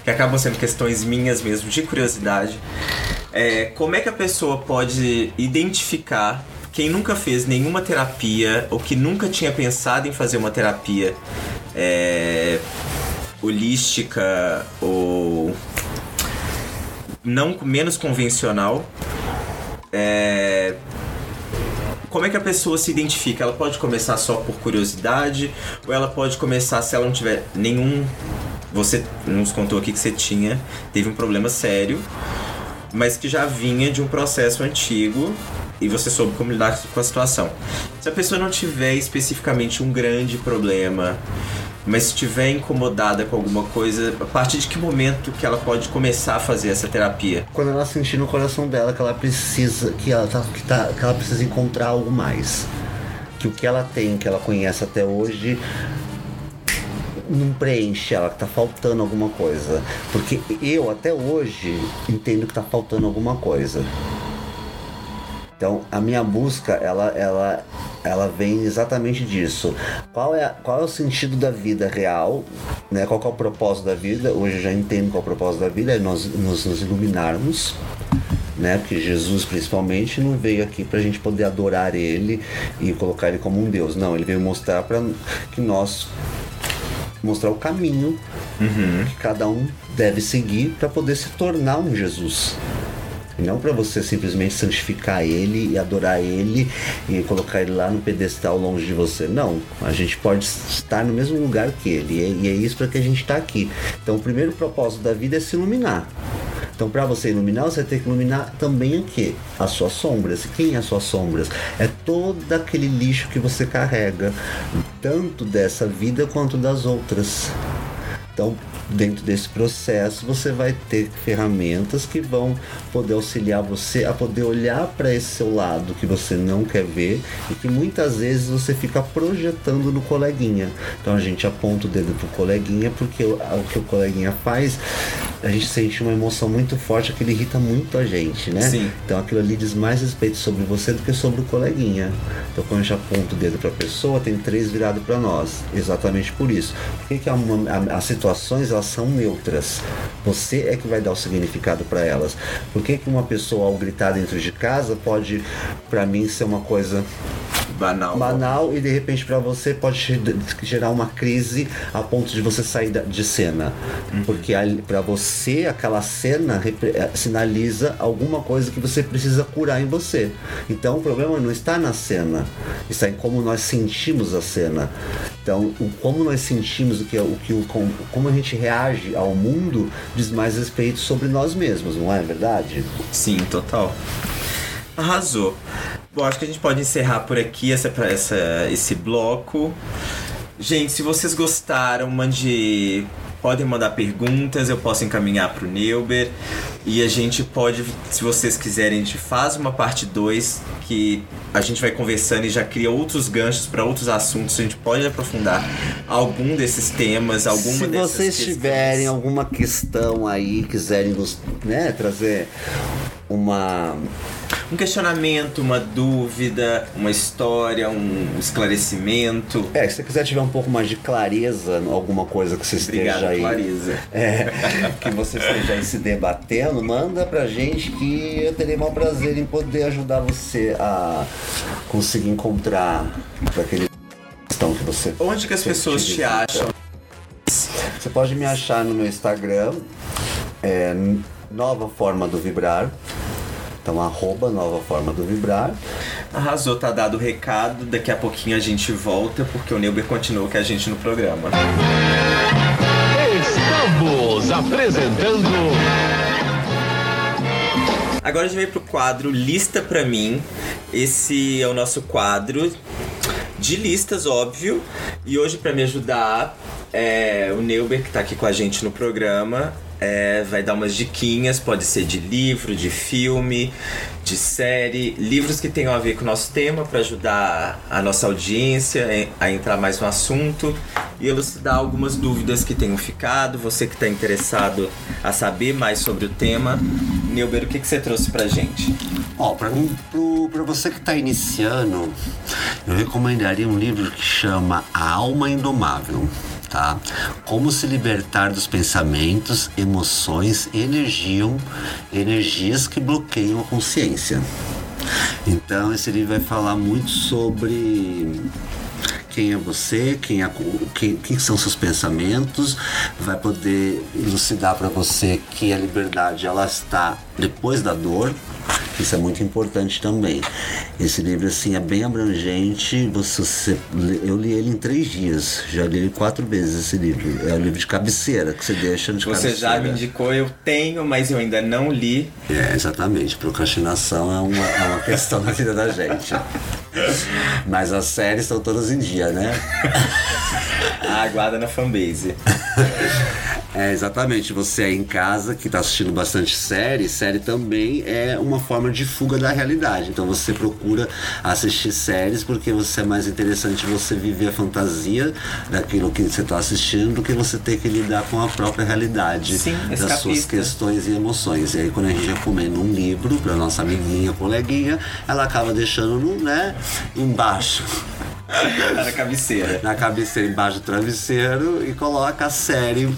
[SPEAKER 3] que acabam sendo questões minhas mesmo, de curiosidade. É, como é que a pessoa pode identificar quem nunca fez nenhuma terapia ou que nunca tinha pensado em fazer uma terapia é, holística ou não menos convencional. É, como é que a pessoa se identifica? Ela pode começar só por curiosidade ou ela pode começar se ela não tiver nenhum você nos contou aqui que você tinha teve um problema sério, mas que já vinha de um processo antigo e você soube como lidar com a situação. Se a pessoa não tiver especificamente um grande problema, mas estiver incomodada com alguma coisa, a partir de que momento que ela pode começar a fazer essa terapia?
[SPEAKER 6] Quando ela sentir no coração dela que ela precisa, que ela, tá, que, tá, que ela precisa encontrar algo mais. Que o que ela tem, que ela conhece até hoje, não preenche ela, que tá faltando alguma coisa. Porque eu até hoje entendo que tá faltando alguma coisa. Então a minha busca ela, ela, ela vem exatamente disso. Qual é, qual é o sentido da vida real? Né? Qual é o propósito da vida? Hoje eu já entendo qual é o propósito da vida, é nós nos, nos iluminarmos. Né? Porque Jesus principalmente não veio aqui para a gente poder adorar Ele e colocar Ele como um Deus. Não, Ele veio mostrar para que nós mostrar o caminho que cada um deve seguir para poder se tornar um Jesus. Não para você simplesmente santificar ele e adorar ele e colocar ele lá no pedestal longe de você. Não, a gente pode estar no mesmo lugar que ele. E é, é isso para que a gente está aqui. Então, o primeiro propósito da vida é se iluminar. Então, para você iluminar, você tem que iluminar também o quê? As suas sombras. Quem é as suas sombras? É todo aquele lixo que você carrega, tanto dessa vida quanto das outras. Então, dentro desse processo, você vai ter ferramentas que vão poder auxiliar você a poder olhar para esse seu lado que você não quer ver e que muitas vezes você fica projetando no coleguinha. Então a gente aponta o dedo pro coleguinha porque o, o que o coleguinha faz, a gente sente uma emoção muito forte que ele irrita muito a gente, né?
[SPEAKER 3] Sim.
[SPEAKER 6] Então aquilo ali diz mais respeito sobre você do que sobre o coleguinha. Então quando a gente aponta o dedo para a pessoa, tem três virado para nós. Exatamente por isso. Por que, que as situações elas são neutras? Você é que vai dar o significado para elas. Por que, que uma pessoa ao gritar dentro de casa pode, para mim, ser uma coisa
[SPEAKER 3] Banal.
[SPEAKER 6] banal e de repente para você pode ge- gerar uma crise a ponto de você sair de cena. Porque para você aquela cena eh, sinaliza alguma coisa que você precisa curar em você. Então o problema não está na cena está em como nós sentimos a cena. Então o como nós sentimos o que o que o com- como a gente reage ao mundo diz mais respeito sobre nós mesmos não é verdade?
[SPEAKER 3] Sim, total. Arrasou. Bom, acho que a gente pode encerrar por aqui essa, essa, esse bloco. Gente, se vocês gostaram, mande. Podem mandar perguntas, eu posso encaminhar pro Neuber. E a gente pode, se vocês quiserem, a gente faz uma parte 2 que a gente vai conversando e já cria outros ganchos para outros assuntos. A gente pode aprofundar algum desses temas, alguma
[SPEAKER 6] Se vocês
[SPEAKER 3] questões.
[SPEAKER 6] tiverem alguma questão aí, quiserem nos né, trazer uma.
[SPEAKER 3] Um questionamento, uma dúvida, uma história, um esclarecimento.
[SPEAKER 6] É, se você quiser tiver um pouco mais de clareza alguma coisa que você
[SPEAKER 3] Obrigado,
[SPEAKER 6] esteja aí.
[SPEAKER 3] Clarisa.
[SPEAKER 6] É, que você esteja aí se debatendo, manda pra gente que eu terei o maior prazer em poder ajudar você a conseguir encontrar aquele questão que você.
[SPEAKER 3] Onde que as pessoas te acham?
[SPEAKER 6] Você pode me achar no meu Instagram, é, Nova Forma do Vibrar. Então, arroba Nova Forma do Vibrar.
[SPEAKER 3] Arrasou, tá dado o recado. Daqui a pouquinho a gente volta, porque o Neuber continuou com a gente no programa.
[SPEAKER 5] Estamos apresentando
[SPEAKER 3] Agora a gente vem pro quadro Lista Pra Mim. Esse é o nosso quadro de listas, óbvio. E hoje, pra me ajudar, é, o Neuber, que tá aqui com a gente no programa, é, vai dar umas diquinhas. Pode ser de livro, de filme, de série. Livros que tenham a ver com o nosso tema, pra ajudar a nossa audiência a entrar mais no assunto. E elucidar algumas dúvidas que tenham ficado. Você que tá interessado a saber mais sobre o tema. Neuber, o que, que você trouxe pra gente?
[SPEAKER 6] Ó, pro- pra você que tá iniciando, eu recomendaria um livro que chama A Alma Indomável. Tá? Como se libertar dos pensamentos, emoções, energiam, energias que bloqueiam a consciência. Então esse livro vai falar muito sobre quem é você, quem, é, quem, quem são seus pensamentos, vai poder elucidar para você que a liberdade ela está depois da dor Isso é muito importante também. Esse livro assim é bem abrangente. Você, você- eu li ele em três dias. Já li ele quatro vezes esse livro. É o livro de cabeceira que você deixa de
[SPEAKER 3] Você
[SPEAKER 6] cabeceira.
[SPEAKER 3] já me indicou, eu tenho, mas eu ainda não li.
[SPEAKER 6] É, exatamente. Procrastinação é uma, é uma questão da vida da gente. Mas as séries estão todas em dia, né?
[SPEAKER 3] Aguarda na fanbase.
[SPEAKER 6] É, exatamente. Você aí em casa que tá assistindo bastante série, série também é uma forma de fuga da realidade. Então você procura assistir séries porque você é mais interessante você viver a fantasia daquilo que você tá assistindo do que você ter que lidar com a própria realidade
[SPEAKER 3] Sim,
[SPEAKER 6] das suas questões e emoções. E aí quando a gente recomenda um livro pra nossa amiguinha, coleguinha, ela acaba deixando, no, né, embaixo
[SPEAKER 3] na cabeceira.
[SPEAKER 6] na cabeceira embaixo do travesseiro e coloca a série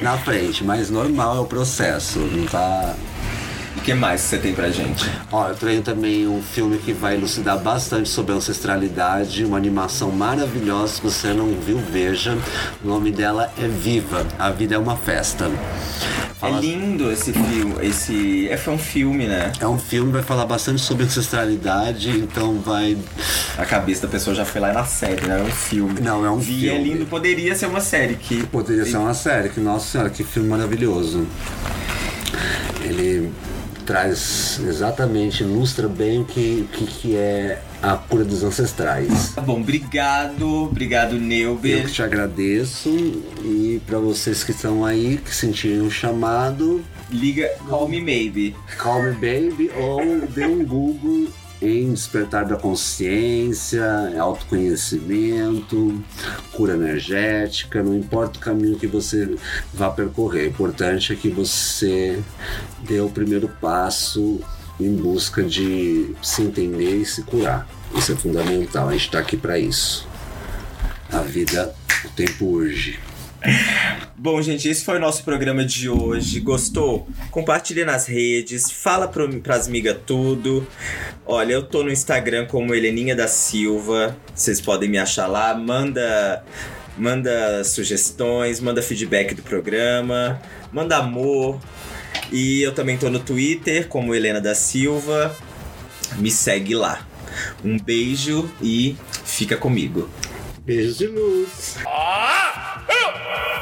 [SPEAKER 6] na frente. Mas normal é o processo, não tá.
[SPEAKER 3] O que mais você tem pra gente?
[SPEAKER 6] Ó, eu tenho também um filme que vai elucidar bastante sobre a ancestralidade, uma animação maravilhosa, se você não viu, veja. O nome dela é Viva, a vida é uma festa. Fala-
[SPEAKER 3] É lindo esse filme. Esse. É, foi um filme, né?
[SPEAKER 6] É um filme vai falar bastante sobre ancestralidade, então vai.
[SPEAKER 3] A cabeça da pessoa já foi lá na série, né? É um filme.
[SPEAKER 6] Não, é um
[SPEAKER 3] Vi, é
[SPEAKER 6] filme.
[SPEAKER 3] lindo, poderia ser uma série que.
[SPEAKER 6] Poderia ser uma série, que nossa senhora, que filme maravilhoso. Ele traz exatamente, ilustra bem o que, que, que é a cura dos ancestrais.
[SPEAKER 3] Tá bom, obrigado, obrigado,
[SPEAKER 6] Eu
[SPEAKER 3] Neuber.
[SPEAKER 6] que te agradeço e para vocês que estão aí, que sentirem o chamado,
[SPEAKER 3] Liga Call Me Maybe.
[SPEAKER 6] Call Me Baby ou dê um Google em despertar da consciência, autoconhecimento, cura energética, não importa o caminho que você vá percorrer, o importante é que você dê o primeiro passo em busca de se entender e se curar. Isso é fundamental, a gente está aqui para isso. A vida, o tempo urge.
[SPEAKER 3] Bom, gente, esse foi o nosso programa de hoje. Gostou? Compartilha nas redes, fala pro, pras migas tudo. Olha, eu tô no Instagram como Heleninha da Silva. Vocês podem me achar lá. Manda, manda sugestões, manda feedback do programa, manda amor. E eu também tô no Twitter como Helena da Silva. Me segue lá. Um beijo e fica comigo.
[SPEAKER 6] Beijos de luz. Help!